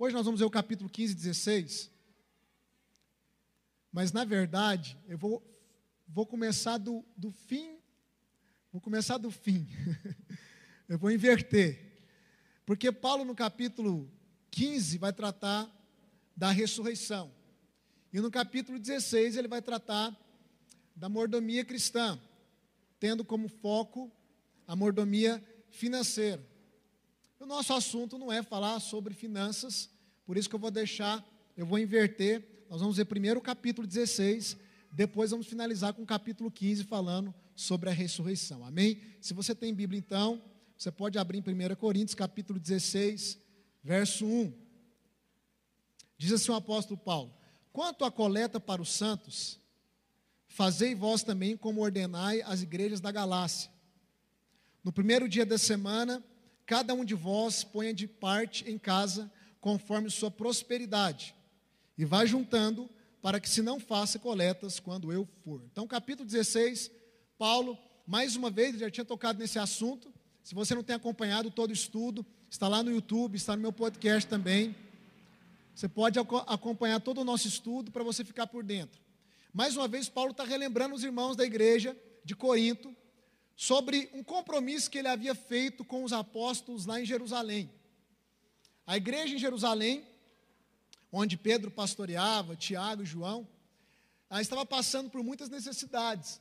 Hoje nós vamos ver o capítulo 15 e 16. Mas, na verdade, eu vou, vou começar do, do fim. Vou começar do fim. eu vou inverter. Porque Paulo, no capítulo 15, vai tratar da ressurreição. E no capítulo 16, ele vai tratar da mordomia cristã, tendo como foco a mordomia financeira. O nosso assunto não é falar sobre finanças, por isso que eu vou deixar, eu vou inverter. Nós vamos ver primeiro o capítulo 16, depois vamos finalizar com o capítulo 15 falando sobre a ressurreição. Amém? Se você tem Bíblia então, você pode abrir em 1 Coríntios, capítulo 16, verso 1. Diz assim o apóstolo Paulo: Quanto à coleta para os santos, fazei vós também como ordenai as igrejas da Galácia. No primeiro dia da semana, cada um de vós ponha de parte em casa, conforme sua prosperidade, e vá juntando, para que se não faça coletas quando eu for. Então, capítulo 16, Paulo, mais uma vez, já tinha tocado nesse assunto. Se você não tem acompanhado todo o estudo, está lá no YouTube, está no meu podcast também. Você pode acompanhar todo o nosso estudo para você ficar por dentro. Mais uma vez, Paulo está relembrando os irmãos da igreja de Corinto sobre um compromisso que ele havia feito com os apóstolos lá em Jerusalém. A igreja em Jerusalém, onde Pedro pastoreava, Tiago e João, estava passando por muitas necessidades.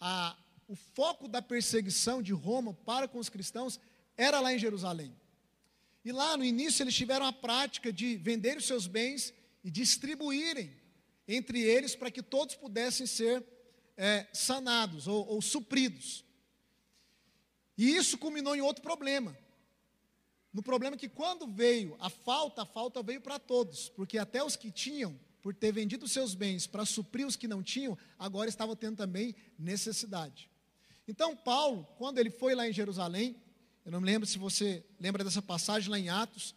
A, o foco da perseguição de Roma para com os cristãos era lá em Jerusalém. E lá no início eles tiveram a prática de vender os seus bens e distribuírem entre eles para que todos pudessem ser é, sanados ou, ou supridos. E isso culminou em outro problema. No problema que quando veio a falta, a falta veio para todos, porque até os que tinham, por ter vendido seus bens para suprir os que não tinham, agora estavam tendo também necessidade. Então, Paulo, quando ele foi lá em Jerusalém, eu não me lembro se você lembra dessa passagem lá em Atos,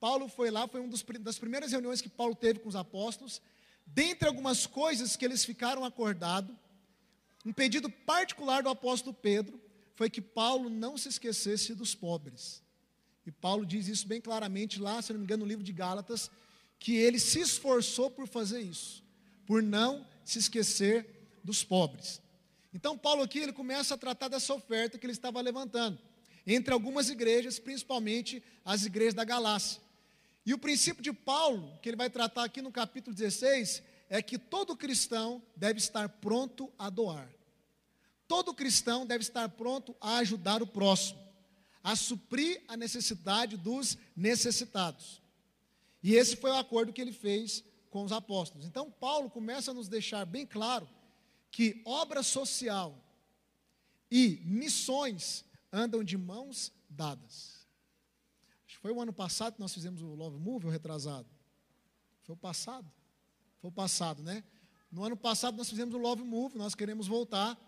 Paulo foi lá, foi uma das primeiras reuniões que Paulo teve com os apóstolos. Dentre algumas coisas que eles ficaram acordados, um pedido particular do apóstolo Pedro foi que Paulo não se esquecesse dos pobres. E Paulo diz isso bem claramente lá, se não me engano, no livro de Gálatas, que ele se esforçou por fazer isso, por não se esquecer dos pobres. Então, Paulo aqui ele começa a tratar dessa oferta que ele estava levantando, entre algumas igrejas, principalmente as igrejas da Galácia. E o princípio de Paulo, que ele vai tratar aqui no capítulo 16, é que todo cristão deve estar pronto a doar. Todo cristão deve estar pronto a ajudar o próximo, a suprir a necessidade dos necessitados. E esse foi o acordo que ele fez com os apóstolos. Então, Paulo começa a nos deixar bem claro que obra social e missões andam de mãos dadas. Acho que foi o ano passado que nós fizemos o Love Move, o retrasado. Foi o passado. Foi o passado, né? No ano passado nós fizemos o Love Move, nós queremos voltar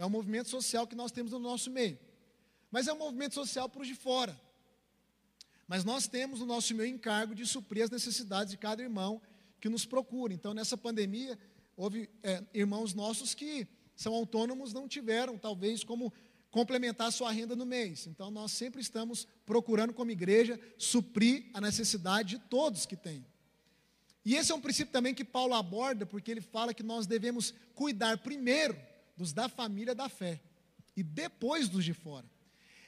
é um movimento social que nós temos no nosso meio. Mas é um movimento social para os de fora. Mas nós temos no nosso meio encargo de suprir as necessidades de cada irmão que nos procura. Então, nessa pandemia, houve é, irmãos nossos que são autônomos, não tiveram, talvez, como complementar a sua renda no mês. Então, nós sempre estamos procurando, como igreja, suprir a necessidade de todos que têm. E esse é um princípio também que Paulo aborda, porque ele fala que nós devemos cuidar primeiro dos da família da fé e depois dos de fora.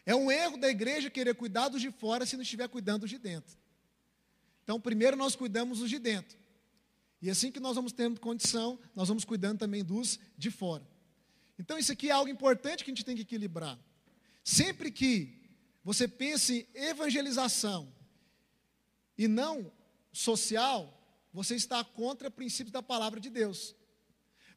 É um erro da igreja querer cuidar dos de fora se não estiver cuidando dos de dentro. Então, primeiro nós cuidamos dos de dentro. E assim que nós vamos tendo condição, nós vamos cuidando também dos de fora. Então, isso aqui é algo importante que a gente tem que equilibrar. Sempre que você pense em evangelização e não social, você está contra princípios da palavra de Deus.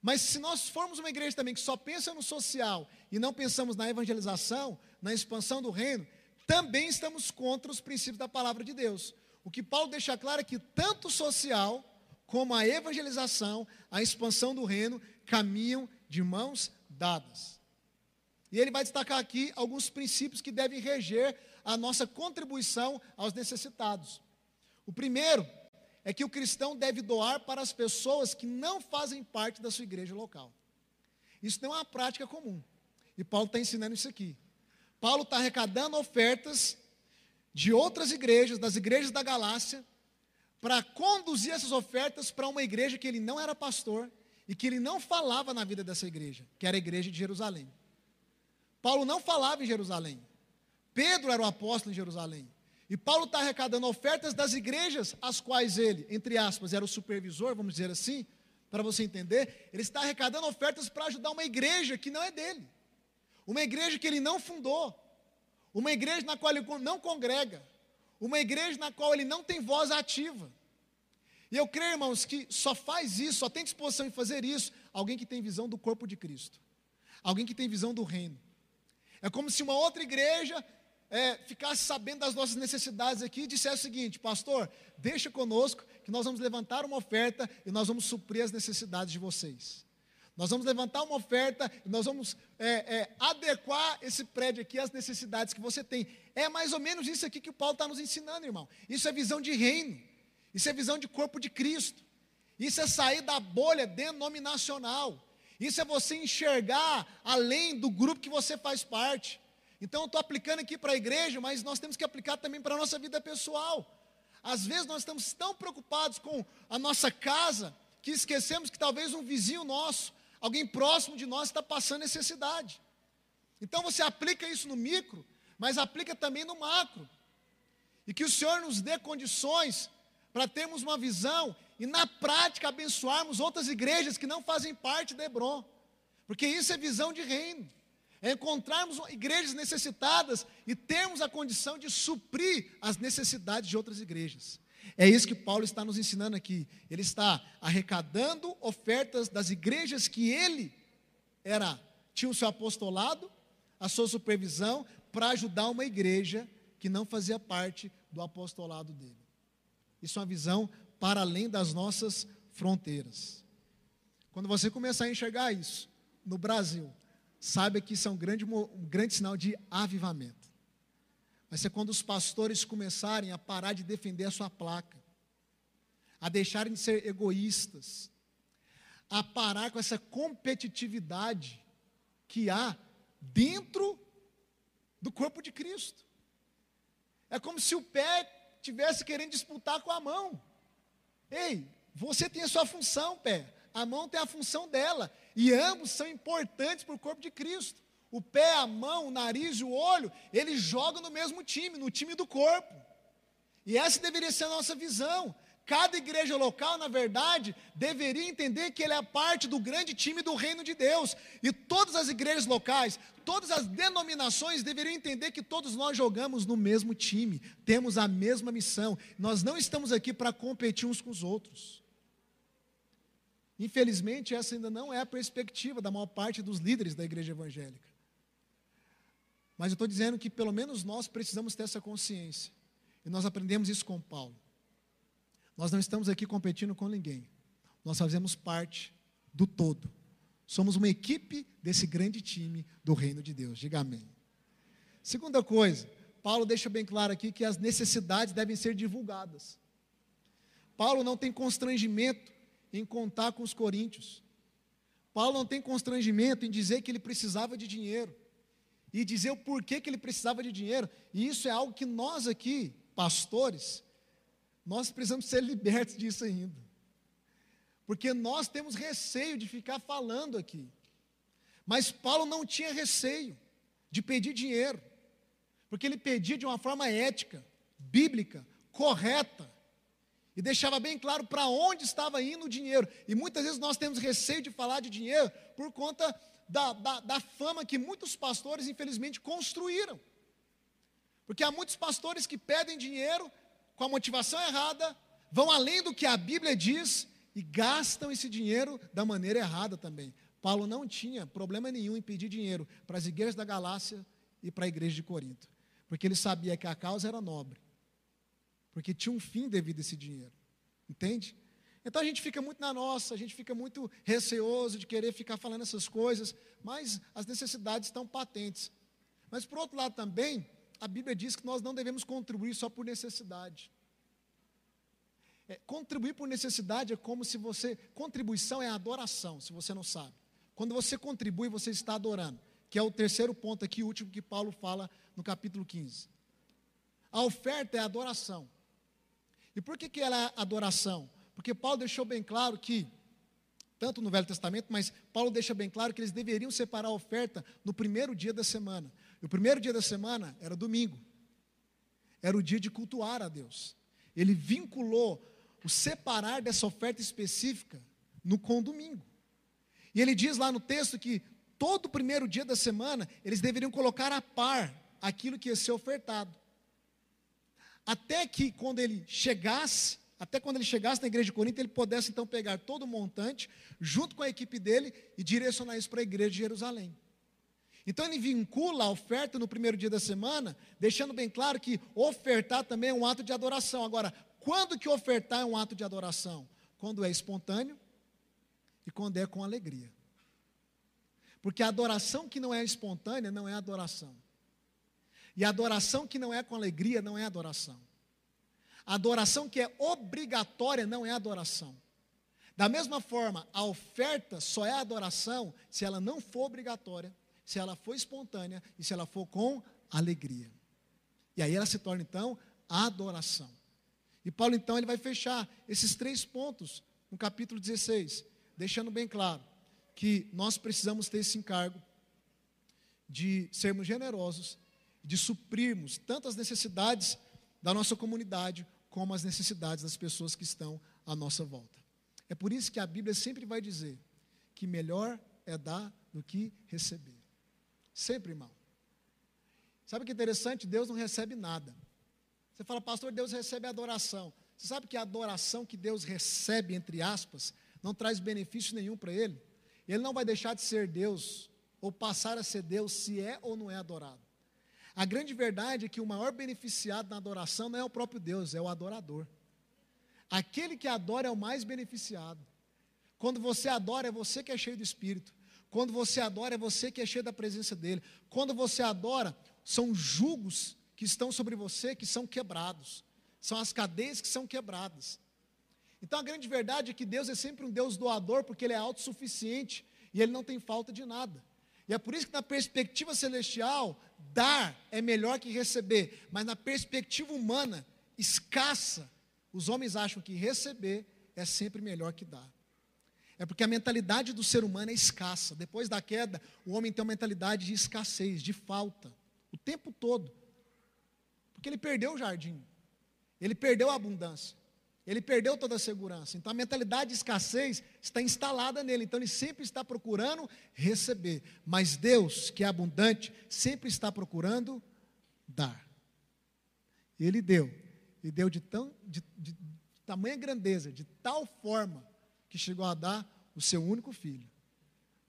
Mas se nós formos uma igreja também que só pensa no social e não pensamos na evangelização, na expansão do reino, também estamos contra os princípios da palavra de Deus. O que Paulo deixa claro é que tanto o social como a evangelização, a expansão do reino, caminham de mãos dadas. E ele vai destacar aqui alguns princípios que devem reger a nossa contribuição aos necessitados. O primeiro é que o cristão deve doar para as pessoas que não fazem parte da sua igreja local. Isso não é uma prática comum. E Paulo está ensinando isso aqui. Paulo está arrecadando ofertas de outras igrejas, das igrejas da Galácia, para conduzir essas ofertas para uma igreja que ele não era pastor e que ele não falava na vida dessa igreja, que era a igreja de Jerusalém. Paulo não falava em Jerusalém. Pedro era o apóstolo em Jerusalém. E Paulo está arrecadando ofertas das igrejas, as quais ele, entre aspas, era o supervisor, vamos dizer assim, para você entender. Ele está arrecadando ofertas para ajudar uma igreja que não é dele, uma igreja que ele não fundou, uma igreja na qual ele não congrega, uma igreja na qual ele não tem voz ativa. E eu creio, irmãos, que só faz isso, só tem disposição em fazer isso, alguém que tem visão do corpo de Cristo, alguém que tem visão do reino. É como se uma outra igreja é, ficasse sabendo das nossas necessidades aqui e dissesse o seguinte: Pastor, deixa conosco que nós vamos levantar uma oferta e nós vamos suprir as necessidades de vocês. Nós vamos levantar uma oferta e nós vamos é, é, adequar esse prédio aqui às necessidades que você tem. É mais ou menos isso aqui que o Paulo está nos ensinando, irmão. Isso é visão de reino, isso é visão de corpo de Cristo, isso é sair da bolha denominacional, isso é você enxergar além do grupo que você faz parte. Então eu estou aplicando aqui para a igreja, mas nós temos que aplicar também para a nossa vida pessoal. Às vezes nós estamos tão preocupados com a nossa casa que esquecemos que talvez um vizinho nosso, alguém próximo de nós, está passando necessidade. Então você aplica isso no micro, mas aplica também no macro. E que o Senhor nos dê condições para termos uma visão e na prática abençoarmos outras igrejas que não fazem parte da Hebron. Porque isso é visão de reino é encontrarmos igrejas necessitadas e termos a condição de suprir as necessidades de outras igrejas. É isso que Paulo está nos ensinando aqui. Ele está arrecadando ofertas das igrejas que ele era tinha o seu apostolado, a sua supervisão para ajudar uma igreja que não fazia parte do apostolado dele. Isso é uma visão para além das nossas fronteiras. Quando você começar a enxergar isso no Brasil, saiba que isso é um grande, um grande sinal de avivamento. Vai ser quando os pastores começarem a parar de defender a sua placa, a deixarem de ser egoístas, a parar com essa competitividade que há dentro do corpo de Cristo. É como se o pé tivesse querendo disputar com a mão. Ei, você tem a sua função, pé. A mão tem a função dela. E ambos são importantes para o corpo de Cristo. O pé, a mão, o nariz e o olho, eles jogam no mesmo time, no time do corpo. E essa deveria ser a nossa visão. Cada igreja local, na verdade, deveria entender que ele é parte do grande time do reino de Deus. E todas as igrejas locais, todas as denominações deveriam entender que todos nós jogamos no mesmo time, temos a mesma missão. Nós não estamos aqui para competir uns com os outros. Infelizmente, essa ainda não é a perspectiva da maior parte dos líderes da igreja evangélica. Mas eu estou dizendo que pelo menos nós precisamos ter essa consciência. E nós aprendemos isso com Paulo. Nós não estamos aqui competindo com ninguém. Nós fazemos parte do todo. Somos uma equipe desse grande time do reino de Deus. Diga amém. Segunda coisa, Paulo deixa bem claro aqui que as necessidades devem ser divulgadas. Paulo não tem constrangimento em contar com os coríntios. Paulo não tem constrangimento em dizer que ele precisava de dinheiro e dizer o porquê que ele precisava de dinheiro. E isso é algo que nós aqui, pastores, nós precisamos ser libertos disso ainda. Porque nós temos receio de ficar falando aqui. Mas Paulo não tinha receio de pedir dinheiro, porque ele pedia de uma forma ética, bíblica, correta e deixava bem claro para onde estava indo o dinheiro. E muitas vezes nós temos receio de falar de dinheiro por conta da, da, da, fama que muitos pastores, infelizmente, construíram. Porque há muitos pastores que pedem dinheiro com a motivação errada, vão além do que a Bíblia diz e gastam esse dinheiro da maneira errada também. Paulo não tinha problema nenhum em pedir dinheiro para as igrejas da Galácia e para a igreja de Corinto, porque ele sabia que a causa era nobre porque tinha um fim devido a esse dinheiro. Entende? Então a gente fica muito na nossa, a gente fica muito receoso de querer ficar falando essas coisas, mas as necessidades estão patentes. Mas por outro lado também, a Bíblia diz que nós não devemos contribuir só por necessidade. É, contribuir por necessidade é como se você. Contribuição é adoração, se você não sabe. Quando você contribui, você está adorando. Que é o terceiro ponto aqui, o último que Paulo fala no capítulo 15. A oferta é adoração. E por que, que ela é adoração? Porque Paulo deixou bem claro que, tanto no Velho Testamento, mas Paulo deixa bem claro que eles deveriam separar a oferta no primeiro dia da semana. E o primeiro dia da semana era domingo. Era o dia de cultuar a Deus. Ele vinculou o separar dessa oferta específica no com domingo. E ele diz lá no texto que todo primeiro dia da semana eles deveriam colocar a par aquilo que ia ser ofertado. Até que quando ele chegasse, até quando ele chegasse na igreja de Corinto, ele pudesse então pegar todo o montante, junto com a equipe dele, e direcionar isso para a igreja de Jerusalém. Então ele vincula a oferta no primeiro dia da semana, deixando bem claro que ofertar também é um ato de adoração. Agora, quando que ofertar é um ato de adoração? Quando é espontâneo e quando é com alegria. Porque a adoração que não é espontânea não é adoração. E adoração que não é com alegria não é adoração. Adoração que é obrigatória não é adoração. Da mesma forma, a oferta só é adoração se ela não for obrigatória, se ela for espontânea e se ela for com alegria. E aí ela se torna então adoração. E Paulo então ele vai fechar esses três pontos no capítulo 16, deixando bem claro que nós precisamos ter esse encargo de sermos generosos de suprirmos tanto as necessidades da nossa comunidade, como as necessidades das pessoas que estão à nossa volta. É por isso que a Bíblia sempre vai dizer que melhor é dar do que receber. Sempre, irmão. Sabe o que é interessante? Deus não recebe nada. Você fala, pastor, Deus recebe adoração. Você sabe que a adoração que Deus recebe, entre aspas, não traz benefício nenhum para Ele? Ele não vai deixar de ser Deus, ou passar a ser Deus, se é ou não é adorado. A grande verdade é que o maior beneficiado na adoração não é o próprio Deus, é o adorador. Aquele que adora é o mais beneficiado. Quando você adora, é você que é cheio do Espírito. Quando você adora, é você que é cheio da presença dEle. Quando você adora, são julgos que estão sobre você que são quebrados. São as cadeias que são quebradas. Então a grande verdade é que Deus é sempre um Deus doador, porque Ele é autossuficiente e Ele não tem falta de nada. E é por isso que na perspectiva celestial, dar é melhor que receber, mas na perspectiva humana, escassa, os homens acham que receber é sempre melhor que dar. É porque a mentalidade do ser humano é escassa. Depois da queda, o homem tem uma mentalidade de escassez, de falta, o tempo todo. Porque ele perdeu o jardim, ele perdeu a abundância. Ele perdeu toda a segurança. Então a mentalidade de escassez está instalada nele. Então ele sempre está procurando receber. Mas Deus, que é abundante, sempre está procurando dar. Ele deu. E deu de, tão, de, de, de tamanha grandeza, de tal forma, que chegou a dar o seu único filho.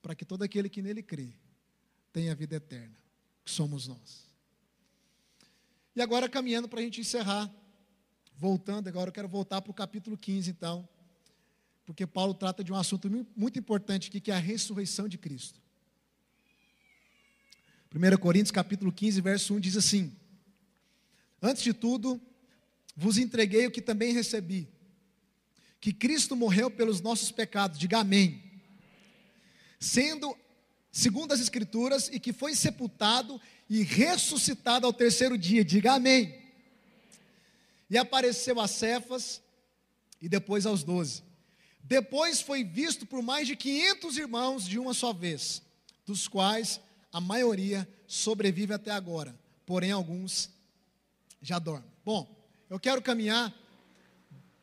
Para que todo aquele que nele crê tenha vida eterna. Que somos nós. E agora caminhando para a gente encerrar voltando agora, eu quero voltar para o capítulo 15, então, porque Paulo trata de um assunto muito importante aqui, que é a ressurreição de Cristo. 1 Coríntios capítulo 15, verso 1 diz assim: Antes de tudo, vos entreguei o que também recebi, que Cristo morreu pelos nossos pecados, diga amém. Sendo segundo as Escrituras, e que foi sepultado e ressuscitado ao terceiro dia, diga amém. E apareceu a Cefas e depois aos doze. Depois foi visto por mais de 500 irmãos de uma só vez, dos quais a maioria sobrevive até agora, porém alguns já dormem. Bom, eu quero caminhar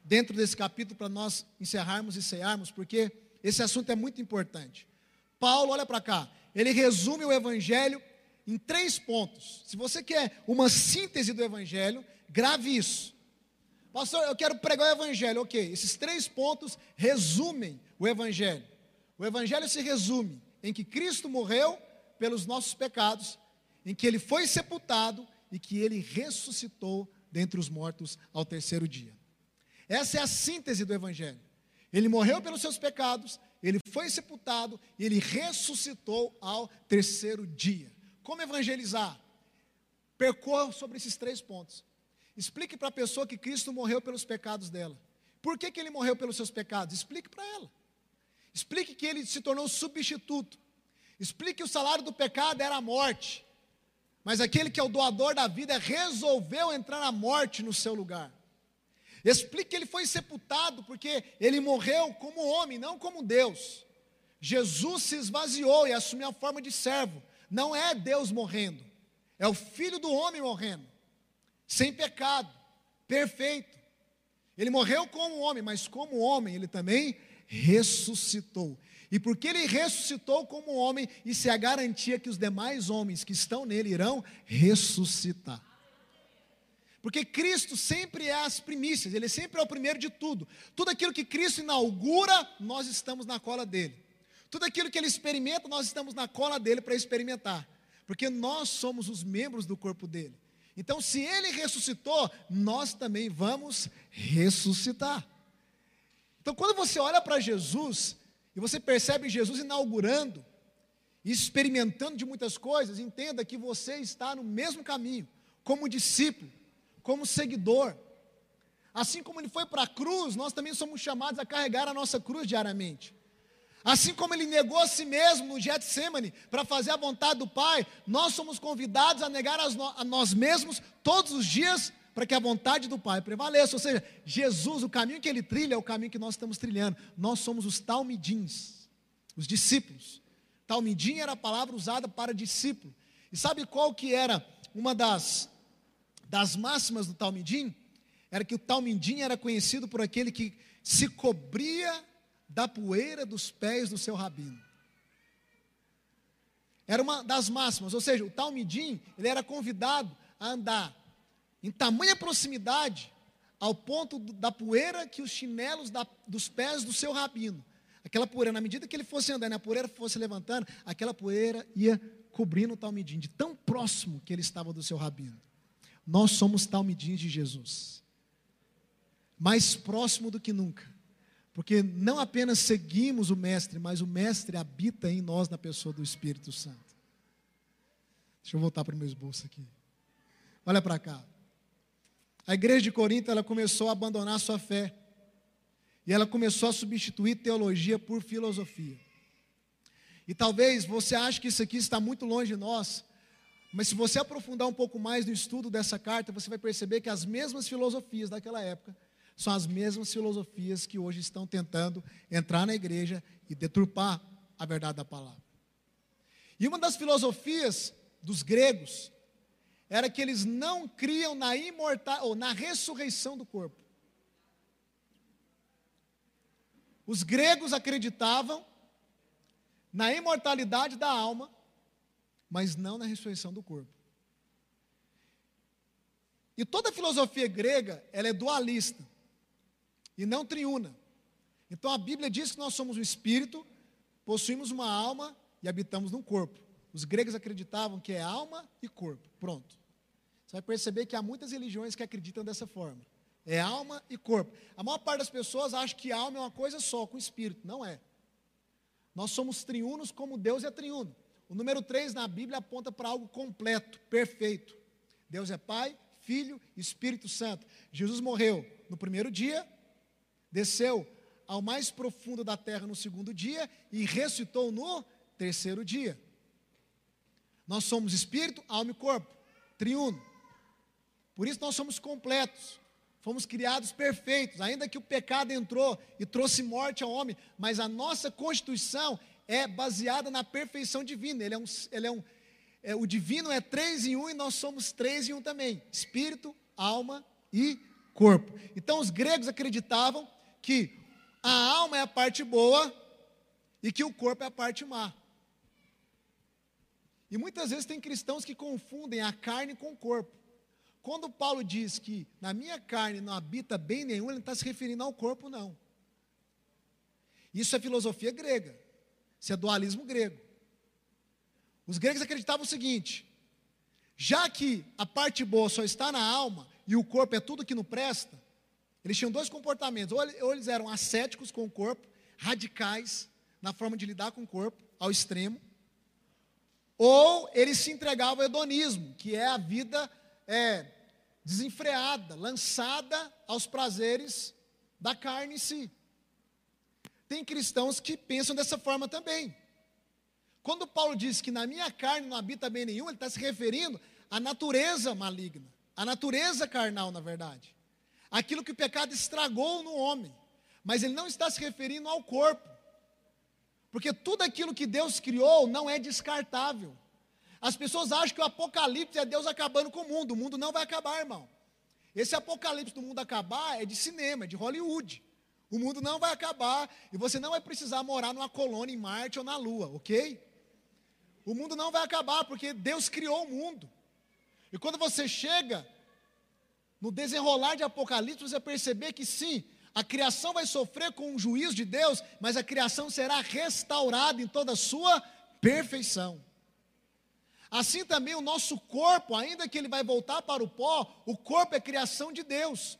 dentro desse capítulo para nós encerrarmos e cearmos, porque esse assunto é muito importante. Paulo, olha para cá, ele resume o evangelho em três pontos. Se você quer uma síntese do evangelho, grave isso. Pastor, eu quero pregar o Evangelho. Ok, esses três pontos resumem o Evangelho. O Evangelho se resume em que Cristo morreu pelos nossos pecados, em que ele foi sepultado e que ele ressuscitou dentre os mortos ao terceiro dia. Essa é a síntese do Evangelho. Ele morreu pelos seus pecados, ele foi sepultado e ele ressuscitou ao terceiro dia. Como evangelizar? Percorra sobre esses três pontos. Explique para a pessoa que Cristo morreu pelos pecados dela. Por que, que ele morreu pelos seus pecados? Explique para ela. Explique que ele se tornou substituto. Explique que o salário do pecado era a morte. Mas aquele que é o doador da vida resolveu entrar na morte no seu lugar. Explica que ele foi sepultado porque ele morreu como homem, não como Deus. Jesus se esvaziou e assumiu a forma de servo. Não é Deus morrendo, é o Filho do homem morrendo, sem pecado, perfeito. Ele morreu como homem, mas como homem ele também ressuscitou. E porque ele ressuscitou como homem, isso é a garantia que os demais homens que estão nele irão ressuscitar. Porque Cristo sempre é as primícias, Ele sempre é o primeiro de tudo. Tudo aquilo que Cristo inaugura, nós estamos na cola dele. Tudo aquilo que Ele experimenta, nós estamos na cola dele para experimentar. Porque nós somos os membros do corpo dele. Então, se Ele ressuscitou, nós também vamos ressuscitar. Então, quando você olha para Jesus e você percebe Jesus inaugurando, experimentando de muitas coisas, entenda que você está no mesmo caminho, como discípulo como seguidor. Assim como ele foi para a cruz, nós também somos chamados a carregar a nossa cruz diariamente. Assim como ele negou a si mesmo no Getsemane para fazer a vontade do Pai, nós somos convidados a negar a nós mesmos todos os dias para que a vontade do Pai prevaleça. Ou seja, Jesus, o caminho que ele trilha é o caminho que nós estamos trilhando. Nós somos os talmidins, os discípulos. Talmidim era a palavra usada para discípulo. E sabe qual que era uma das das máximas do Talmidim era que o Talmidim era conhecido por aquele que se cobria da poeira dos pés do seu rabino. Era uma das máximas, ou seja, o Talmidim, ele era convidado a andar em tamanha proximidade ao ponto da poeira que os chinelos da, dos pés do seu rabino. Aquela poeira, na medida que ele fosse andando, a poeira fosse levantando, aquela poeira ia cobrindo o Talmidim, de tão próximo que ele estava do seu rabino. Nós somos talmidins de Jesus. Mais próximo do que nunca. Porque não apenas seguimos o Mestre, mas o Mestre habita em nós na pessoa do Espírito Santo. Deixa eu voltar para o meu esboço aqui. Olha para cá. A igreja de Corinto ela começou a abandonar sua fé. E ela começou a substituir teologia por filosofia. E talvez você ache que isso aqui está muito longe de nós, mas se você aprofundar um pouco mais no estudo dessa carta, você vai perceber que as mesmas filosofias daquela época são as mesmas filosofias que hoje estão tentando entrar na igreja e deturpar a verdade da palavra. E uma das filosofias dos gregos era que eles não criam na imortal ou na ressurreição do corpo. Os gregos acreditavam na imortalidade da alma mas não na ressurreição do corpo. E toda a filosofia grega, ela é dualista e não triuna. Então a Bíblia diz que nós somos um espírito, possuímos uma alma e habitamos num corpo. Os gregos acreditavam que é alma e corpo. Pronto. Você vai perceber que há muitas religiões que acreditam dessa forma. É alma e corpo. A maior parte das pessoas acha que alma é uma coisa só, com espírito. Não é. Nós somos triunos como Deus é triuno. O número 3 na Bíblia aponta para algo completo, perfeito. Deus é Pai, Filho Espírito Santo. Jesus morreu no primeiro dia, desceu ao mais profundo da terra no segundo dia e ressuscitou no terceiro dia. Nós somos espírito, alma e corpo, triuno. Por isso nós somos completos. Fomos criados perfeitos, ainda que o pecado entrou e trouxe morte ao homem, mas a nossa constituição é baseada na perfeição divina. Ele é um, ele é um, é, o divino é três em um e nós somos três em um também: espírito, alma e corpo. Então os gregos acreditavam que a alma é a parte boa e que o corpo é a parte má. E muitas vezes tem cristãos que confundem a carne com o corpo. Quando Paulo diz que na minha carne não habita bem nenhum, ele não está se referindo ao corpo, não. Isso é filosofia grega. Isso é dualismo grego. Os gregos acreditavam o seguinte: já que a parte boa só está na alma e o corpo é tudo que não presta, eles tinham dois comportamentos: ou eles eram ascéticos com o corpo, radicais na forma de lidar com o corpo, ao extremo, ou eles se entregavam ao hedonismo, que é a vida é, desenfreada, lançada aos prazeres da carne em si. Tem cristãos que pensam dessa forma também. Quando Paulo diz que na minha carne não habita bem nenhum, ele está se referindo à natureza maligna, à natureza carnal, na verdade. Aquilo que o pecado estragou no homem, mas ele não está se referindo ao corpo, porque tudo aquilo que Deus criou não é descartável. As pessoas acham que o apocalipse é Deus acabando com o mundo, o mundo não vai acabar, irmão. Esse apocalipse do mundo acabar é de cinema, é de Hollywood. O mundo não vai acabar e você não vai precisar morar numa colônia em Marte ou na Lua, ok? O mundo não vai acabar porque Deus criou o mundo. E quando você chega no desenrolar de Apocalipse, você perceber que sim, a criação vai sofrer com o juízo de Deus, mas a criação será restaurada em toda a sua perfeição. Assim também o nosso corpo, ainda que ele vai voltar para o pó, o corpo é criação de Deus.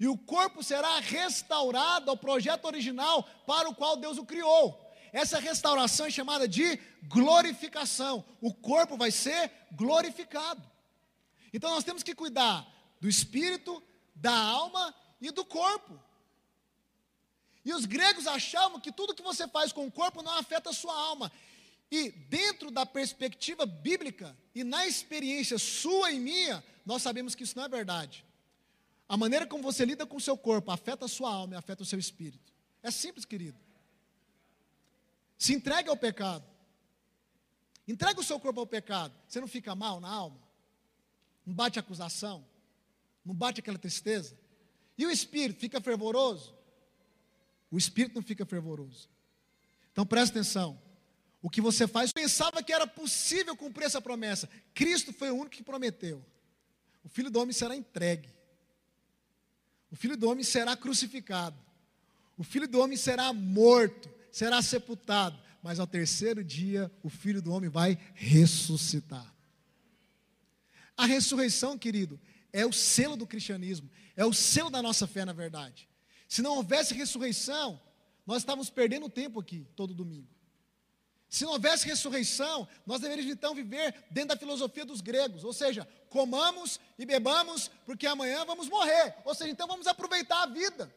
E o corpo será restaurado ao projeto original para o qual Deus o criou. Essa restauração é chamada de glorificação. O corpo vai ser glorificado. Então nós temos que cuidar do espírito, da alma e do corpo. E os gregos achavam que tudo que você faz com o corpo não afeta a sua alma. E dentro da perspectiva bíblica e na experiência sua e minha, nós sabemos que isso não é verdade. A maneira como você lida com o seu corpo afeta a sua alma e afeta o seu espírito. É simples, querido. Se entregue ao pecado. Entrega o seu corpo ao pecado. Você não fica mal na alma? Não bate acusação? Não bate aquela tristeza? E o espírito fica fervoroso? O espírito não fica fervoroso. Então presta atenção. O que você faz, pensava que era possível cumprir essa promessa. Cristo foi o único que prometeu. O filho do homem será entregue. O filho do homem será crucificado. O filho do homem será morto, será sepultado. Mas ao terceiro dia, o filho do homem vai ressuscitar. A ressurreição, querido, é o selo do cristianismo, é o selo da nossa fé, na verdade. Se não houvesse ressurreição, nós estávamos perdendo tempo aqui todo domingo. Se não houvesse ressurreição, nós deveríamos então viver dentro da filosofia dos gregos, ou seja, comamos e bebamos, porque amanhã vamos morrer, ou seja, então vamos aproveitar a vida.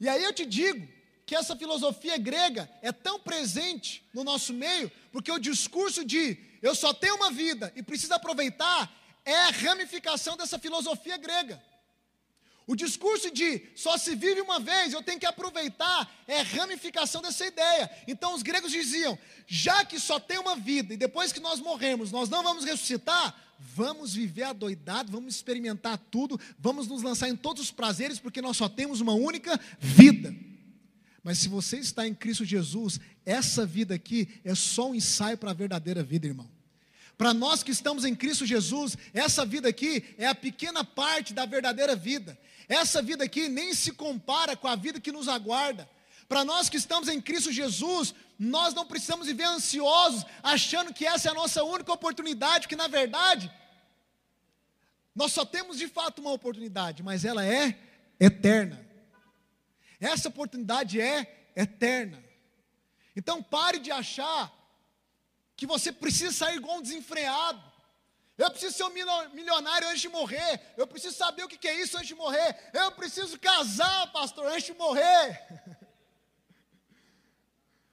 E aí eu te digo que essa filosofia grega é tão presente no nosso meio, porque o discurso de eu só tenho uma vida e preciso aproveitar é a ramificação dessa filosofia grega. O discurso de só se vive uma vez, eu tenho que aproveitar, é ramificação dessa ideia. Então os gregos diziam: já que só tem uma vida e depois que nós morremos, nós não vamos ressuscitar, vamos viver adoidado, vamos experimentar tudo, vamos nos lançar em todos os prazeres, porque nós só temos uma única vida. Mas se você está em Cristo Jesus, essa vida aqui é só um ensaio para a verdadeira vida, irmão. Para nós que estamos em Cristo Jesus, essa vida aqui é a pequena parte da verdadeira vida. Essa vida aqui nem se compara com a vida que nos aguarda. Para nós que estamos em Cristo Jesus, nós não precisamos viver ansiosos, achando que essa é a nossa única oportunidade, que na verdade, nós só temos de fato uma oportunidade, mas ela é eterna. Essa oportunidade é eterna. Então pare de achar que você precisa sair igual um desenfreado. Eu preciso ser um milionário antes de morrer. Eu preciso saber o que é isso antes de morrer. Eu preciso casar, pastor, antes de morrer.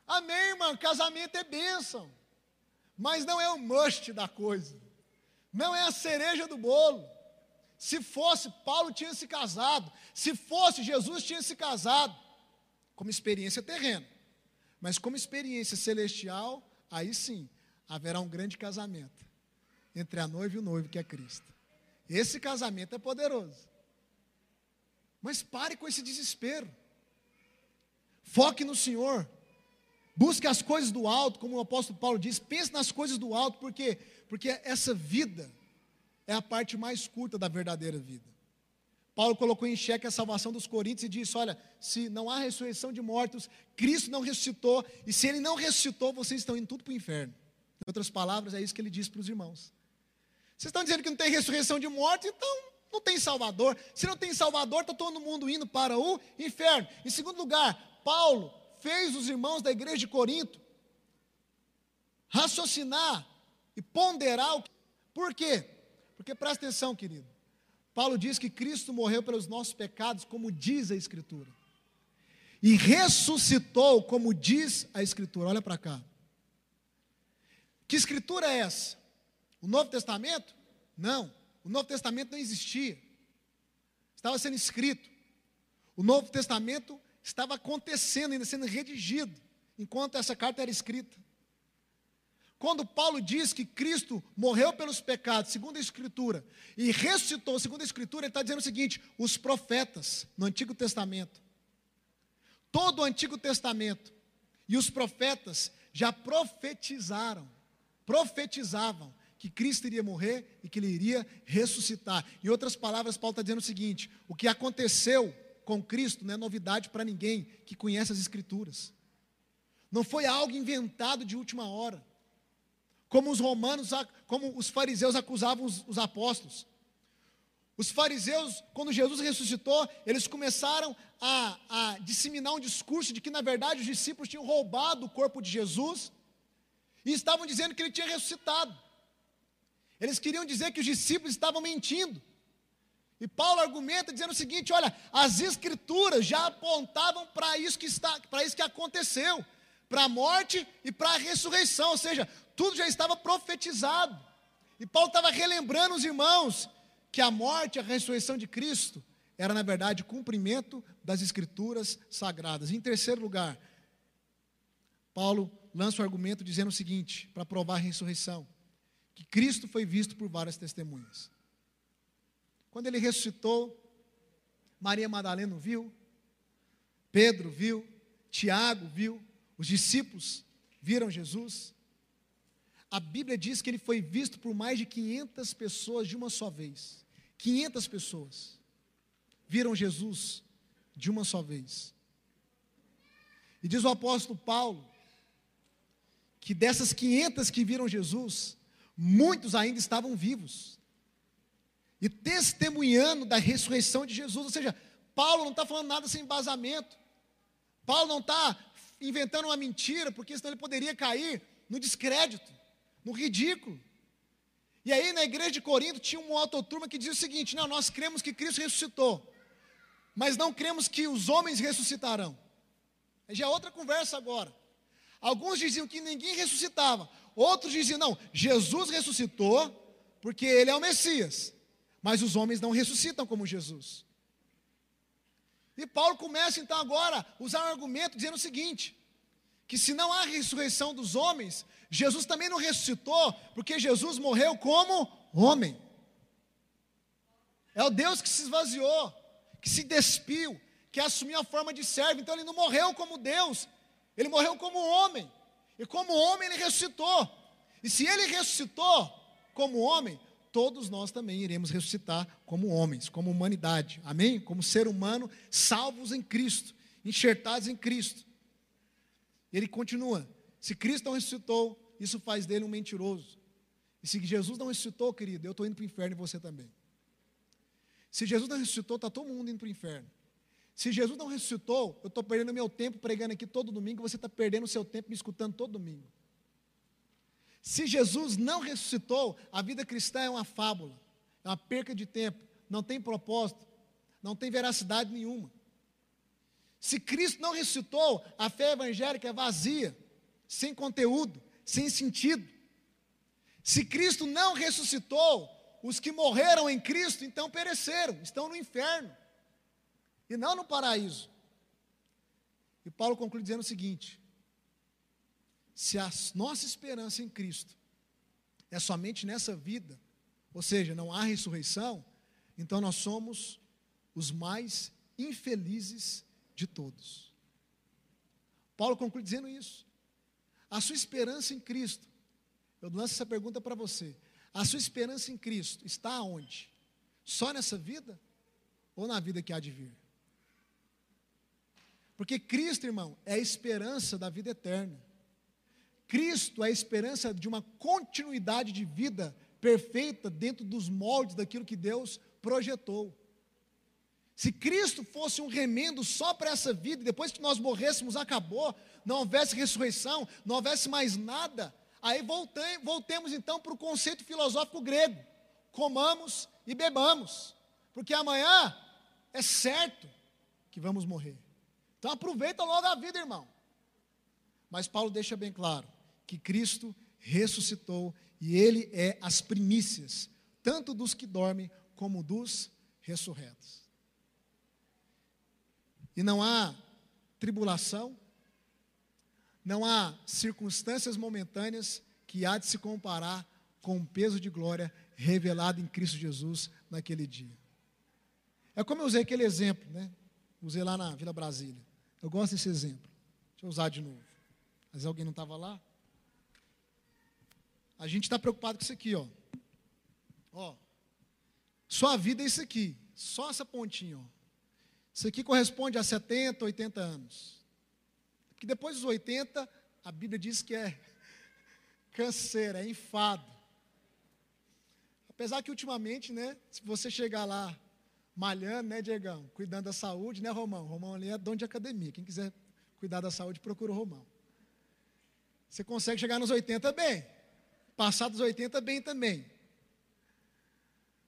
Amém, irmão. Casamento é bênção. Mas não é o must da coisa. Não é a cereja do bolo. Se fosse, Paulo tinha se casado. Se fosse, Jesus tinha se casado. Como experiência terrena. Mas como experiência celestial, aí sim, haverá um grande casamento entre a noiva e o noivo, que é Cristo. Esse casamento é poderoso. Mas pare com esse desespero. Foque no Senhor. Busque as coisas do alto, como o apóstolo Paulo diz, pense nas coisas do alto, porque porque essa vida é a parte mais curta da verdadeira vida. Paulo colocou em xeque a salvação dos coríntios e disse: Olha, se não há ressurreição de mortos, Cristo não ressuscitou, e se ele não ressuscitou, vocês estão indo tudo para o inferno. Em outras palavras, é isso que ele diz para os irmãos. Vocês estão dizendo que não tem ressurreição de morte, então não tem Salvador. Se não tem Salvador, está todo mundo indo para o inferno. Em segundo lugar, Paulo fez os irmãos da igreja de Corinto raciocinar e ponderar. O... Por quê? Porque presta atenção, querido. Paulo diz que Cristo morreu pelos nossos pecados, como diz a Escritura. E ressuscitou, como diz a Escritura. Olha para cá. Que Escritura é essa? O Novo Testamento? Não. O Novo Testamento não existia. estava sendo escrito. O Novo Testamento estava acontecendo, ainda sendo redigido, enquanto essa carta era escrita. Quando Paulo diz que Cristo morreu pelos pecados, segundo a Escritura, e ressuscitou, segundo a Escritura, ele está dizendo o seguinte: os profetas no Antigo Testamento, todo o Antigo Testamento e os profetas já profetizaram, profetizavam que Cristo iria morrer e que ele iria ressuscitar. Em outras palavras, Paulo está dizendo o seguinte: o que aconteceu com Cristo não é novidade para ninguém que conhece as Escrituras. Não foi algo inventado de última hora. Como os romanos, como os fariseus acusavam os, os apóstolos. Os fariseus, quando Jesus ressuscitou, eles começaram a, a, disseminar um discurso de que, na verdade, os discípulos tinham roubado o corpo de Jesus e estavam dizendo que ele tinha ressuscitado. Eles queriam dizer que os discípulos estavam mentindo. E Paulo argumenta dizendo o seguinte: olha, as escrituras já apontavam para isso que está, para isso que aconteceu, para a morte e para a ressurreição, ou seja, tudo já estava profetizado. E Paulo estava relembrando os irmãos que a morte e a ressurreição de Cristo era, na verdade, cumprimento das escrituras sagradas. Em terceiro lugar, Paulo lança o argumento dizendo o seguinte, para provar a ressurreição: que Cristo foi visto por várias testemunhas. Quando ele ressuscitou, Maria Madalena viu, Pedro viu, Tiago viu, os discípulos viram Jesus. A Bíblia diz que ele foi visto por mais de 500 pessoas de uma só vez. 500 pessoas viram Jesus de uma só vez. E diz o apóstolo Paulo que dessas 500 que viram Jesus, muitos ainda estavam vivos e testemunhando da ressurreição de Jesus. Ou seja, Paulo não está falando nada sem embasamento. Paulo não está inventando uma mentira, porque senão ele poderia cair no descrédito, no ridículo. E aí na igreja de Corinto tinha uma autoturma que dizia o seguinte: não, nós cremos que Cristo ressuscitou, mas não cremos que os homens ressuscitarão. Já é outra conversa agora. Alguns diziam que ninguém ressuscitava, outros diziam, não, Jesus ressuscitou, porque ele é o Messias, mas os homens não ressuscitam como Jesus. E Paulo começa então agora a usar um argumento dizendo o seguinte: que se não há ressurreição dos homens, Jesus também não ressuscitou, porque Jesus morreu como homem. É o Deus que se esvaziou, que se despiu, que assumiu a forma de servo. Então ele não morreu como Deus, ele morreu como homem. E como homem ele ressuscitou. E se ele ressuscitou como homem, todos nós também iremos ressuscitar como homens, como humanidade. Amém? Como ser humano, salvos em Cristo, enxertados em Cristo. Ele continua: se Cristo não ressuscitou, isso faz dele um mentiroso. E se Jesus não ressuscitou, querido, eu estou indo para o inferno e você também. Se Jesus não ressuscitou, está todo mundo indo para o inferno. Se Jesus não ressuscitou, eu estou perdendo meu tempo pregando aqui todo domingo, você está perdendo o seu tempo me escutando todo domingo. Se Jesus não ressuscitou, a vida cristã é uma fábula, é uma perca de tempo, não tem propósito, não tem veracidade nenhuma. Se Cristo não ressuscitou, a fé evangélica é vazia, sem conteúdo, sem sentido. Se Cristo não ressuscitou, os que morreram em Cristo então pereceram, estão no inferno e não no paraíso. E Paulo conclui dizendo o seguinte: se a nossa esperança em Cristo é somente nessa vida, ou seja, não há ressurreição, então nós somos os mais infelizes de todos. Paulo conclui dizendo isso. A sua esperança em Cristo, eu lanço essa pergunta para você. A sua esperança em Cristo está onde? Só nessa vida ou na vida que há de vir? Porque Cristo, irmão, é a esperança da vida eterna. Cristo é a esperança de uma continuidade de vida perfeita dentro dos moldes daquilo que Deus projetou. Se Cristo fosse um remendo só para essa vida, depois que nós morrêssemos, acabou, não houvesse ressurreição, não houvesse mais nada, aí voltemos então para o conceito filosófico grego: comamos e bebamos, porque amanhã é certo que vamos morrer. Então aproveita logo a vida, irmão. Mas Paulo deixa bem claro que Cristo ressuscitou e ele é as primícias, tanto dos que dormem como dos ressurretos. E não há tribulação, não há circunstâncias momentâneas que há de se comparar com o peso de glória revelado em Cristo Jesus naquele dia. É como eu usei aquele exemplo, né? Usei lá na Vila Brasília. Eu gosto desse exemplo. Deixa eu usar de novo. Mas alguém não estava lá? A gente está preocupado com isso aqui, ó. Ó. Sua vida é isso aqui. Só essa pontinha, ó. Isso aqui corresponde a 70, 80 anos. Porque depois dos 80, a Bíblia diz que é canseira, é enfado. Apesar que ultimamente, né, se você chegar lá malhando, né, Diegão, cuidando da saúde, né, Romão? Romão ali é dono de academia. Quem quiser cuidar da saúde, procura o Romão. Você consegue chegar nos 80 bem. Passar dos 80 bem também.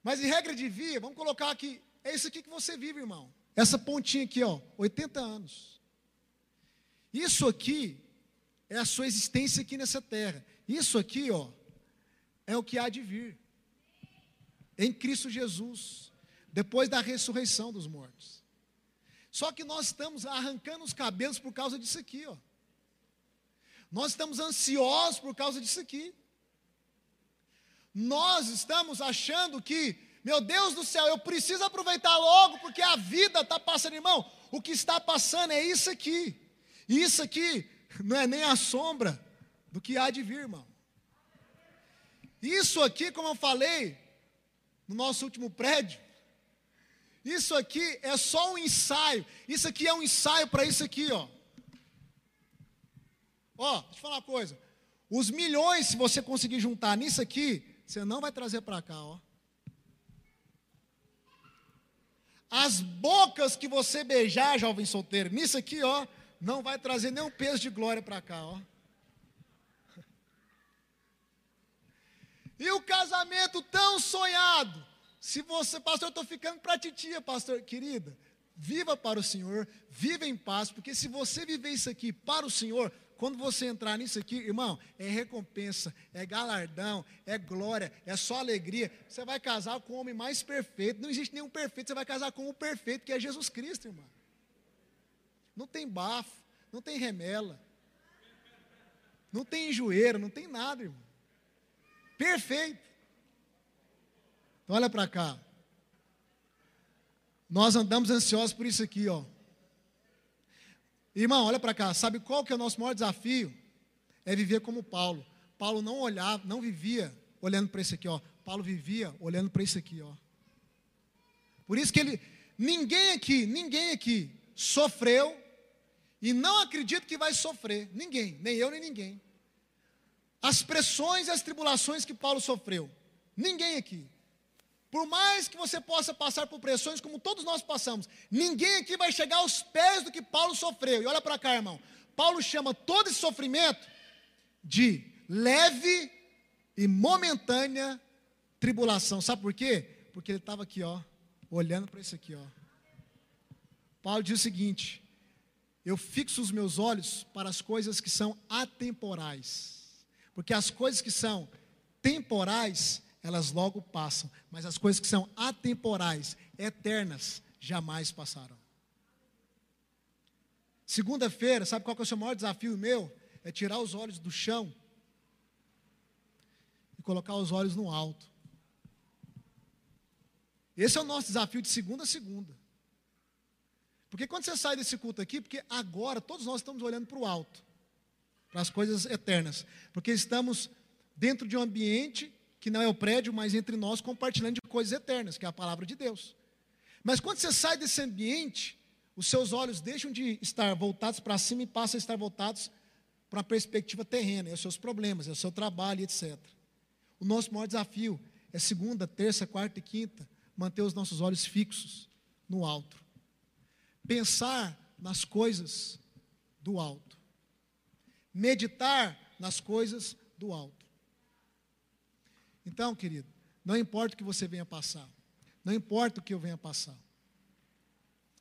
Mas em regra de vida, vamos colocar aqui, é isso aqui que você vive, irmão. Essa pontinha aqui, ó, 80 anos. Isso aqui é a sua existência aqui nessa terra. Isso aqui, ó, é o que há de vir. Em Cristo Jesus, depois da ressurreição dos mortos. Só que nós estamos arrancando os cabelos por causa disso aqui, ó. Nós estamos ansiosos por causa disso aqui. Nós estamos achando que, meu Deus do céu, eu preciso aproveitar logo, porque a vida está passando, irmão. O que está passando é isso aqui. Isso aqui não é nem a sombra do que há de vir, irmão. Isso aqui, como eu falei, no nosso último prédio, isso aqui é só um ensaio. Isso aqui é um ensaio para isso aqui, ó. Ó, deixa eu falar uma coisa. Os milhões, se você conseguir juntar nisso aqui, você não vai trazer para cá, ó. As bocas que você beijar, jovem solteiro, nisso aqui, ó, não vai trazer nenhum peso de glória para cá, ó. E o casamento tão sonhado. Se você, pastor, eu estou ficando para titia, pastor, querida, viva para o Senhor, viva em paz, porque se você viver isso aqui para o Senhor, quando você entrar nisso aqui, irmão, é recompensa, é galardão, é glória, é só alegria. Você vai casar com o homem mais perfeito. Não existe nenhum perfeito, você vai casar com o perfeito, que é Jesus Cristo, irmão. Não tem bafo, não tem remela, não tem enjoeiro, não tem nada, irmão. Perfeito. Então, olha para cá. Nós andamos ansiosos por isso aqui, ó. Irmão, olha para cá. Sabe qual que é o nosso maior desafio? É viver como Paulo. Paulo não olhava, não vivia olhando para isso aqui, ó. Paulo vivia olhando para isso aqui, ó. Por isso que ele, ninguém aqui, ninguém aqui sofreu e não acredito que vai sofrer. Ninguém, nem eu nem ninguém. As pressões e as tribulações que Paulo sofreu. Ninguém aqui. Por mais que você possa passar por pressões como todos nós passamos, ninguém aqui vai chegar aos pés do que Paulo sofreu. E olha para cá, irmão. Paulo chama todo esse sofrimento de leve e momentânea tribulação. Sabe por quê? Porque ele estava aqui, ó, olhando para isso aqui, ó. Paulo diz o seguinte: eu fixo os meus olhos para as coisas que são atemporais. Porque as coisas que são temporais, elas logo passam. Mas as coisas que são atemporais, eternas, jamais passarão. Segunda-feira, sabe qual que é o seu maior desafio meu? É tirar os olhos do chão e colocar os olhos no alto. Esse é o nosso desafio de segunda a segunda. Porque quando você sai desse culto aqui, porque agora todos nós estamos olhando para o alto, para as coisas eternas, porque estamos dentro de um ambiente que não é o prédio, mas entre nós compartilhando de coisas eternas, que é a palavra de Deus. Mas quando você sai desse ambiente, os seus olhos deixam de estar voltados para cima e passam a estar voltados para a perspectiva terrena, é os seus problemas, é o seu trabalho, etc. O nosso maior desafio é segunda, terça, quarta e quinta, manter os nossos olhos fixos no alto pensar nas coisas do alto, meditar nas coisas do alto. Então, querido, não importa o que você venha passar, não importa o que eu venha passar.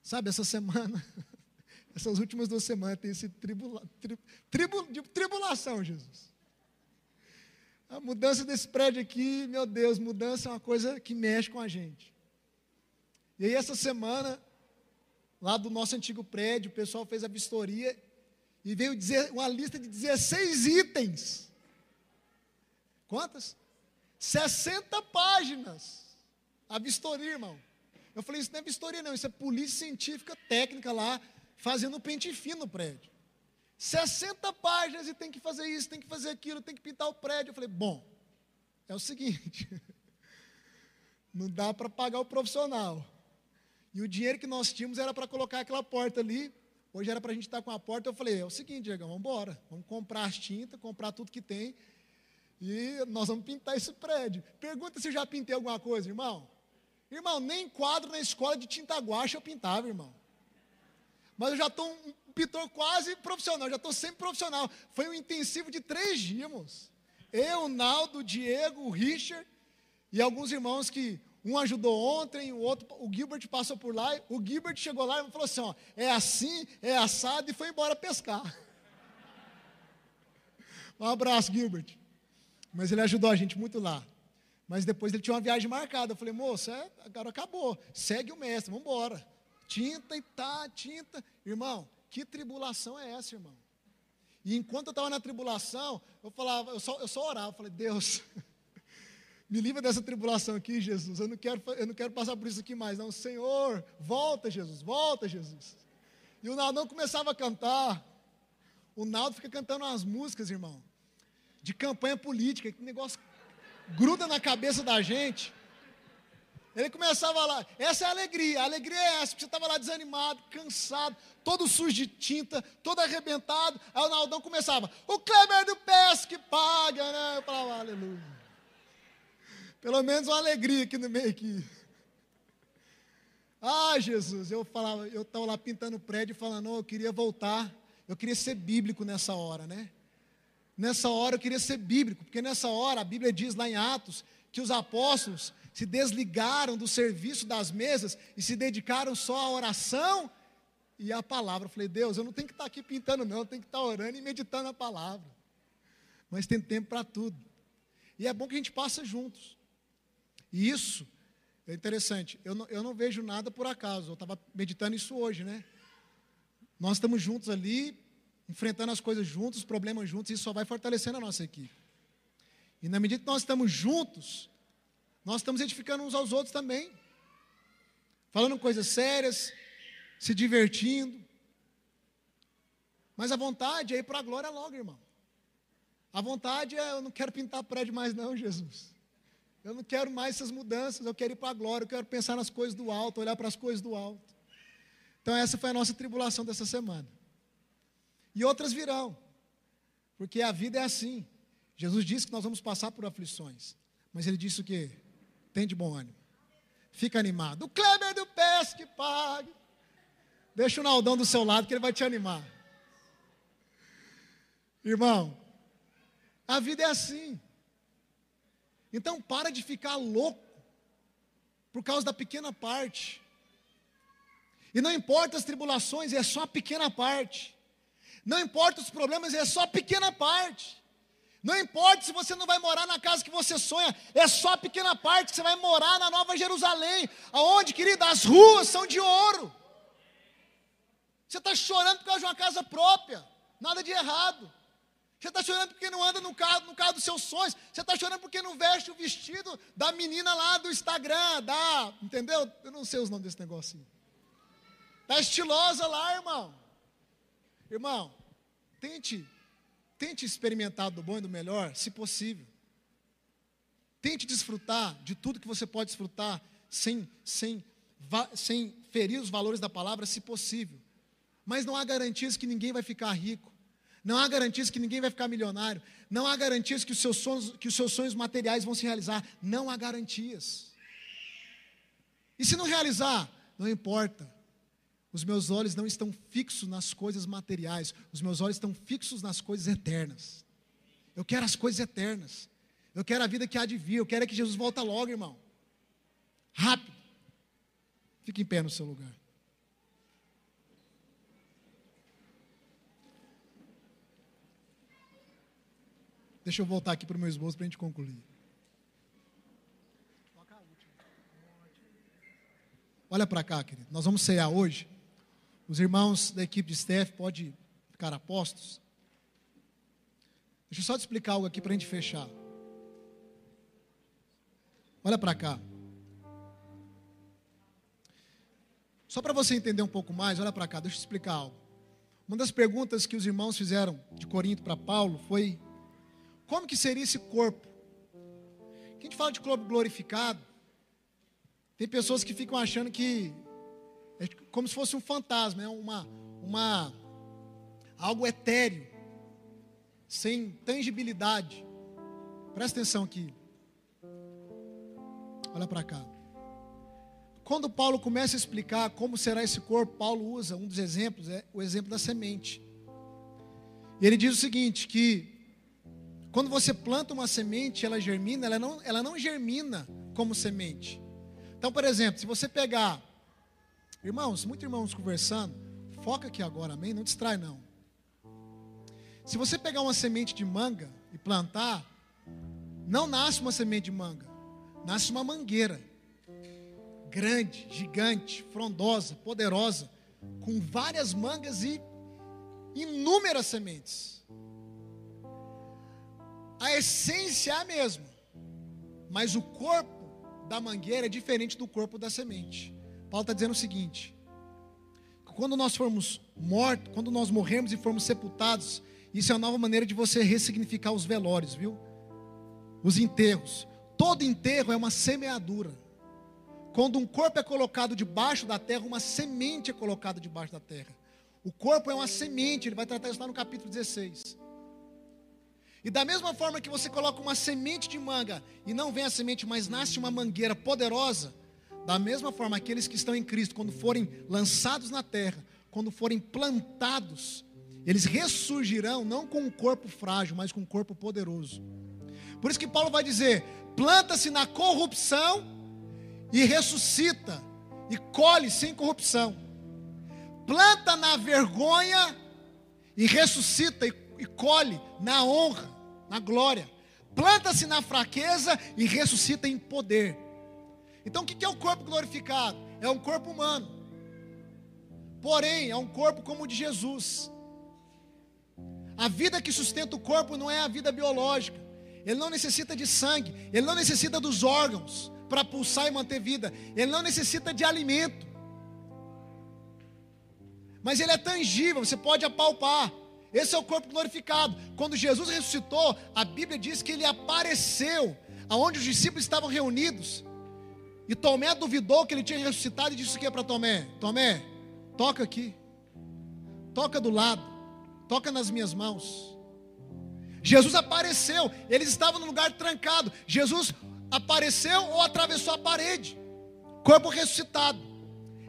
Sabe, essa semana, essas últimas duas semanas tem esse tribula, tri, tribu, de tribulação, Jesus. A mudança desse prédio aqui, meu Deus, mudança é uma coisa que mexe com a gente. E aí, essa semana, lá do nosso antigo prédio, o pessoal fez a vistoria e veio dizer uma lista de 16 itens. Quantas? 60 páginas. A vistoria, irmão. Eu falei, isso não é vistoria, não, isso é polícia científica técnica lá, fazendo pente fino no prédio. 60 páginas e tem que fazer isso, tem que fazer aquilo, tem que pintar o prédio. Eu falei, bom, é o seguinte, não dá para pagar o profissional. E o dinheiro que nós tínhamos era para colocar aquela porta ali. Hoje era para a gente estar com a porta. Eu falei, é o seguinte, Diego, vamos embora. Vamos comprar as tintas, comprar tudo que tem. E nós vamos pintar esse prédio. Pergunta se eu já pintei alguma coisa, irmão. Irmão, nem quadro na escola de tinta guache eu pintava, irmão. Mas eu já estou um pintor quase profissional, já estou sempre profissional. Foi um intensivo de três dias. Eu, Naldo, Diego, o Richard e alguns irmãos que um ajudou ontem, o outro, o Gilbert passou por lá, o Gilbert chegou lá e falou assim: ó, é assim, é assado, e foi embora pescar. Um abraço, Gilbert. Mas ele ajudou a gente muito lá. Mas depois ele tinha uma viagem marcada. Eu falei, moço, é, agora acabou. Segue o mestre, vamos embora. Tinta e tá, tinta. Irmão, que tribulação é essa, irmão? E enquanto eu estava na tribulação, eu falava, eu só, eu só orava, eu falei, Deus, me livra dessa tribulação aqui, Jesus. Eu não quero, eu não quero passar por isso aqui mais, não. Senhor, volta, Jesus, volta, Jesus. E o Naldão começava a cantar. O Naldo fica cantando umas músicas, irmão, de campanha política, que negócio gruda na cabeça da gente. Ele começava lá, essa é a alegria, a alegria é essa, porque você estava lá desanimado, cansado, todo sujo de tinta, todo arrebentado. Aí o Naldão começava, o Kleber do Pesque paga, né? Eu falava, aleluia. Pelo menos uma alegria aqui no meio aqui. Ah, Jesus, eu falava, eu estava lá pintando o prédio falando, não, eu queria voltar, eu queria ser bíblico nessa hora, né? Nessa hora eu queria ser bíblico, porque nessa hora a Bíblia diz lá em Atos que os apóstolos se desligaram do serviço das mesas e se dedicaram só à oração e à palavra. Eu falei, Deus, eu não tenho que estar aqui pintando, não, eu tenho que estar orando e meditando a palavra. Mas tem tempo para tudo. E é bom que a gente passe juntos. E isso é interessante. Eu não, eu não vejo nada por acaso. Eu estava meditando isso hoje, né? Nós estamos juntos ali, enfrentando as coisas juntos, os problemas juntos, isso só vai fortalecendo a nossa equipe. E na medida que nós estamos juntos, nós estamos edificando uns aos outros também. Falando coisas sérias, se divertindo. Mas a vontade é ir para a glória logo, irmão. A vontade é, eu não quero pintar prédio mais, não, Jesus. Eu não quero mais essas mudanças, eu quero ir para a glória, eu quero pensar nas coisas do alto, olhar para as coisas do alto. Então, essa foi a nossa tribulação dessa semana. E outras virão, porque a vida é assim. Jesus disse que nós vamos passar por aflições, mas ele disse o quê? Tem de bom ânimo, fica animado. O Kleber do Pesque pague. Deixa o Naldão do seu lado que ele vai te animar. Irmão, a vida é assim. Então para de ficar louco por causa da pequena parte. E não importa as tribulações, é só a pequena parte. Não importa os problemas, é só pequena parte. Não importa se você não vai morar na casa que você sonha, é só pequena parte, você vai morar na Nova Jerusalém, aonde, querida, as ruas são de ouro. Você está chorando por causa de uma casa própria, nada de errado. Você está chorando porque não anda no carro, no carro dos seus sonhos. Você está chorando porque não veste o vestido da menina lá do Instagram, da, entendeu? Eu não sei os nomes desse negocinho. Está estilosa lá, irmão. Irmão, tente, tente experimentar do bom e do melhor, se possível. Tente desfrutar de tudo que você pode desfrutar, sem, sem, sem ferir os valores da palavra, se possível. Mas não há garantias que ninguém vai ficar rico. Não há garantias que ninguém vai ficar milionário. Não há garantias que os seus sonhos, que os seus sonhos materiais vão se realizar. Não há garantias. E se não realizar, não importa. Os meus olhos não estão fixos nas coisas materiais. Os meus olhos estão fixos nas coisas eternas. Eu quero as coisas eternas. Eu quero a vida que há de vir. Eu quero que Jesus volta logo, irmão. Rápido. Fique em pé no seu lugar. Deixa eu voltar aqui para o meu esboço para a gente concluir. Olha para cá, querido. Nós vamos cear hoje Os irmãos da equipe de staff podem ficar apostos. Deixa eu só te explicar algo aqui para a gente fechar. Olha para cá. Só para você entender um pouco mais, olha para cá, deixa eu explicar algo. Uma das perguntas que os irmãos fizeram de Corinto para Paulo foi: como que seria esse corpo? Quem a gente fala de corpo glorificado, tem pessoas que ficam achando que é como se fosse um fantasma, é uma, uma algo etéreo, sem tangibilidade. Presta atenção aqui. Olha para cá. Quando Paulo começa a explicar como será esse corpo, Paulo usa um dos exemplos, é o exemplo da semente. Ele diz o seguinte: que quando você planta uma semente, ela germina, ela não, ela não germina como semente. Então, por exemplo, se você pegar, irmãos, muitos irmãos conversando, foca aqui agora, amém? Não distrai não. Se você pegar uma semente de manga e plantar, não nasce uma semente de manga, nasce uma mangueira grande, gigante, frondosa, poderosa, com várias mangas e inúmeras sementes. A essência é a mesma, mas o corpo da mangueira é diferente do corpo da semente. Paulo está dizendo o seguinte: quando nós formos mortos, quando nós morrermos e formos sepultados, isso é uma nova maneira de você ressignificar os velórios, viu? Os enterros. Todo enterro é uma semeadura. Quando um corpo é colocado debaixo da terra, uma semente é colocada debaixo da terra. O corpo é uma semente, ele vai tratar isso lá no capítulo 16. E da mesma forma que você coloca uma semente de manga e não vem a semente, mas nasce uma mangueira poderosa, da mesma forma aqueles que estão em Cristo, quando forem lançados na terra, quando forem plantados, eles ressurgirão não com um corpo frágil, mas com um corpo poderoso. Por isso que Paulo vai dizer: planta-se na corrupção e ressuscita e colhe sem corrupção. Planta na vergonha e ressuscita e, e colhe na honra, na glória. Planta-se na fraqueza e ressuscita em poder. Então o que é o corpo glorificado? É um corpo humano. Porém, é um corpo como o de Jesus. A vida que sustenta o corpo não é a vida biológica. Ele não necessita de sangue, ele não necessita dos órgãos, para pulsar e manter vida. Ele não necessita de alimento. Mas ele é tangível, você pode apalpar. Esse é o corpo glorificado. Quando Jesus ressuscitou, a Bíblia diz que ele apareceu aonde os discípulos estavam reunidos. E Tomé duvidou que ele tinha ressuscitado e disse o que para Tomé? Tomé, toca aqui. Toca do lado. Toca nas minhas mãos. Jesus apareceu, eles estavam no lugar trancado. Jesus apareceu ou atravessou a parede. Corpo ressuscitado.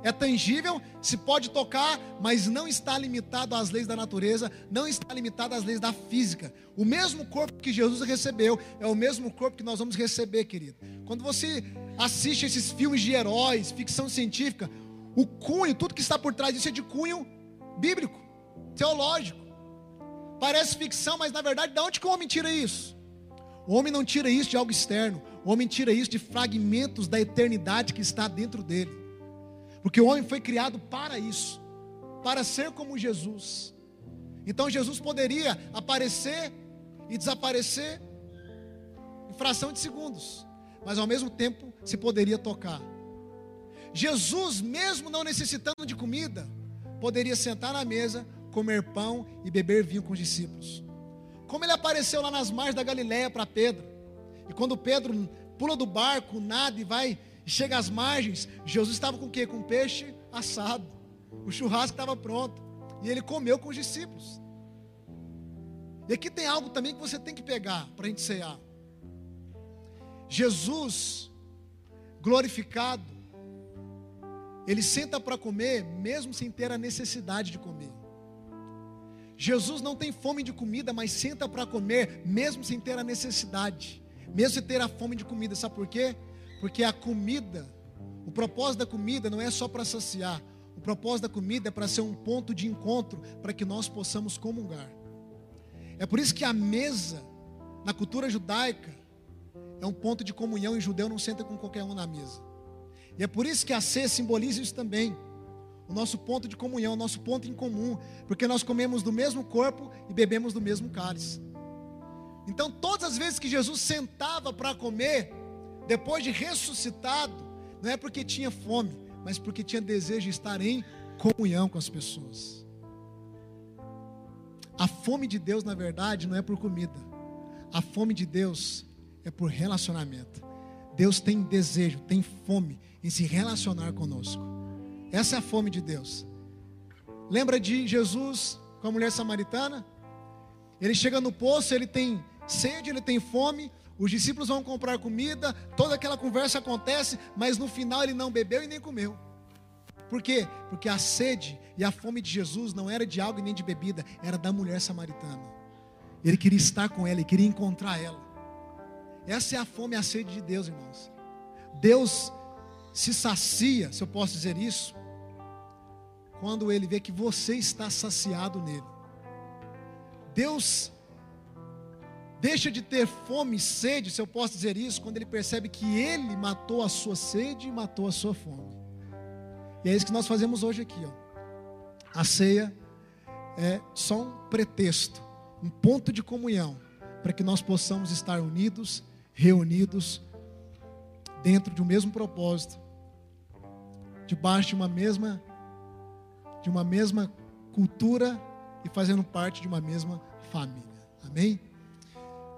É tangível, se pode tocar, mas não está limitado às leis da natureza, não está limitado às leis da física. O mesmo corpo que Jesus recebeu é o mesmo corpo que nós vamos receber, querido. Quando você assiste esses filmes de heróis, ficção científica, o cunho, tudo que está por trás disso é de cunho bíblico, teológico. Parece ficção, mas na verdade, de onde que o homem tira isso? O homem não tira isso de algo externo. O homem tira isso de fragmentos da eternidade que está dentro dele. Porque o homem foi criado para isso, para ser como Jesus. Então Jesus poderia aparecer e desaparecer em fração de segundos, mas ao mesmo tempo se poderia tocar. Jesus, mesmo não necessitando de comida, poderia sentar na mesa, comer pão e beber vinho com os discípulos. Como ele apareceu lá nas margens da Galiléia para Pedro. E quando Pedro pula do barco, nada e vai chega às margens, Jesus estava com o quê? Com peixe assado. O churrasco estava pronto. E ele comeu com os discípulos. E aqui tem algo também que você tem que pegar para a gente cear. Jesus, glorificado, ele senta para comer, mesmo sem ter a necessidade de comer. Jesus não tem fome de comida, mas senta para comer, mesmo sem ter a necessidade mesmo se ter a fome de comida, sabe por quê? Porque a comida, o propósito da comida não é só para saciar, o propósito da comida é para ser um ponto de encontro para que nós possamos comungar. É por isso que a mesa, na cultura judaica, é um ponto de comunhão e judeu não senta com qualquer um na mesa. E é por isso que a ceia simboliza isso também. o nosso ponto de comunhão, o nosso ponto em comum, porque nós comemos do mesmo corpo e bebemos do mesmo cálice. Então, todas as vezes que Jesus sentava para comer, depois de ressuscitado, não é porque tinha fome, mas porque tinha desejo de estar em comunhão com as pessoas. A fome de Deus, na verdade, não é por comida. A fome de Deus é por relacionamento. Deus tem desejo, tem fome em se relacionar conosco. Essa é a fome de Deus. Lembra de Jesus com a mulher samaritana? Ele chega no poço, ele tem sede, ele tem fome, os discípulos vão comprar comida, toda aquela conversa acontece, mas no final ele não bebeu e nem comeu. Por quê? Porque a sede e a fome de Jesus não era de e nem de bebida, era da mulher samaritana. Ele queria estar com ela, ele queria encontrar ela. Essa é a fome e a sede de Deus, irmãos. Deus se sacia, se eu posso dizer isso, quando ele vê que você está saciado nele. Deus deixa de ter fome e sede, se eu posso dizer isso, quando ele percebe que ele matou a sua sede e matou a sua fome. E é isso que nós fazemos hoje aqui, ó. A ceia é só um pretexto, um ponto de comunhão para que nós possamos estar unidos, reunidos dentro de um mesmo propósito, debaixo de uma mesma de uma mesma cultura e fazendo parte de uma mesma família. Amém?